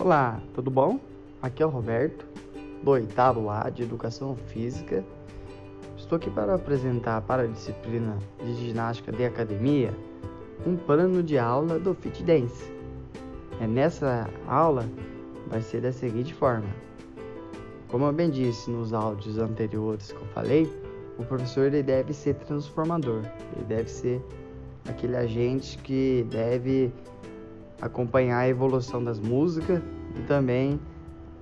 Olá, tudo bom? Aqui é o Roberto, do oitavo A de Educação Física. Estou aqui para apresentar para a disciplina de ginástica de academia um plano de aula do Fit Dance. É nessa aula vai ser da seguinte forma: como eu bem disse nos áudios anteriores que eu falei, o professor ele deve ser transformador, ele deve ser aquele agente que deve acompanhar a evolução das músicas e também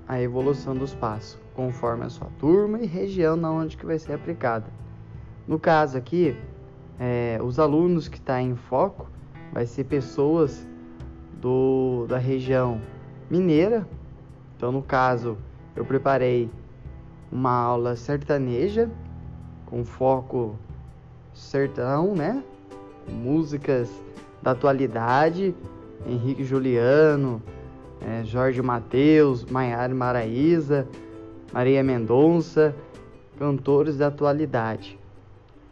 a evolução dos passos, conforme a sua turma e região na onde que vai ser aplicada. No caso aqui, é, os alunos que estão tá em foco vai ser pessoas do, da região mineira. Então, no caso, eu preparei uma aula sertaneja com foco sertão, né? Músicas da atualidade Henrique Juliano, é, Jorge Mateus, Maiara Maraíza, Maria Mendonça, cantores da atualidade.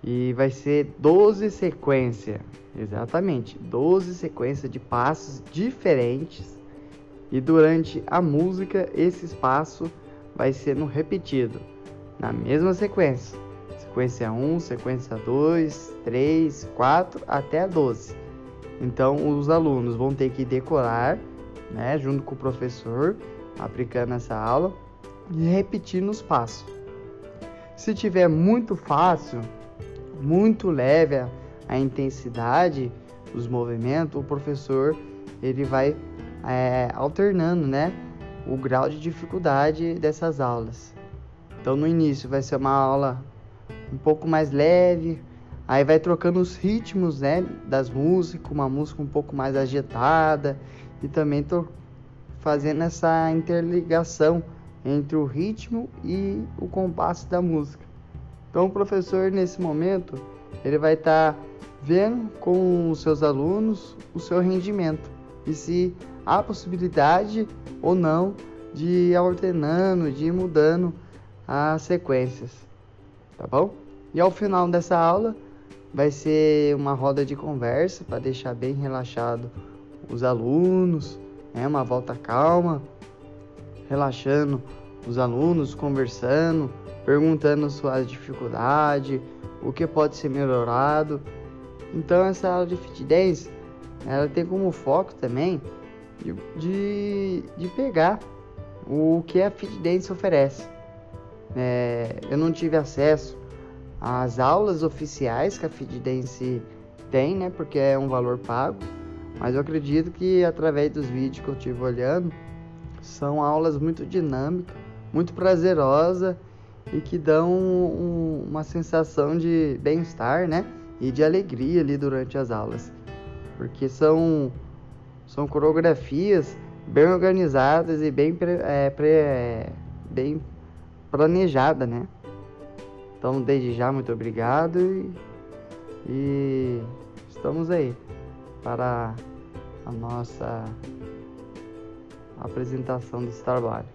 E vai ser 12 sequências, exatamente, 12 sequências de passos diferentes. E durante a música, esse espaço vai sendo repetido na mesma sequência. Sequência 1, sequência 2, 3, 4 até a 12. Então, os alunos vão ter que decorar, né, junto com o professor, aplicando essa aula e repetindo os passos. Se tiver muito fácil, muito leve a, a intensidade dos movimentos, o professor ele vai é, alternando, né, o grau de dificuldade dessas aulas. Então, no início vai ser uma aula um pouco mais leve, Aí vai trocando os ritmos, né, das músicas, uma música um pouco mais agitada e também tô fazendo essa interligação entre o ritmo e o compasso da música. Então o professor nesse momento ele vai estar tá vendo com os seus alunos o seu rendimento e se há possibilidade ou não de ir alternando, de ir mudando as sequências, tá bom? E ao final dessa aula vai ser uma roda de conversa para deixar bem relaxado os alunos, né? uma volta calma, relaxando os alunos, conversando, perguntando suas dificuldades, o que pode ser melhorado. Então essa aula de fit dance, ela tem como foco também de, de, de pegar o que a fit dance oferece. É, eu não tive acesso as aulas oficiais que a Fitdance tem, né? Porque é um valor pago. Mas eu acredito que através dos vídeos que eu tive olhando, são aulas muito dinâmicas, muito prazerosas e que dão um, uma sensação de bem-estar, né? E de alegria ali durante as aulas. Porque são, são coreografias bem organizadas e bem, é, bem planejadas, né? Então, desde já, muito obrigado e, e estamos aí para a nossa apresentação desse trabalho.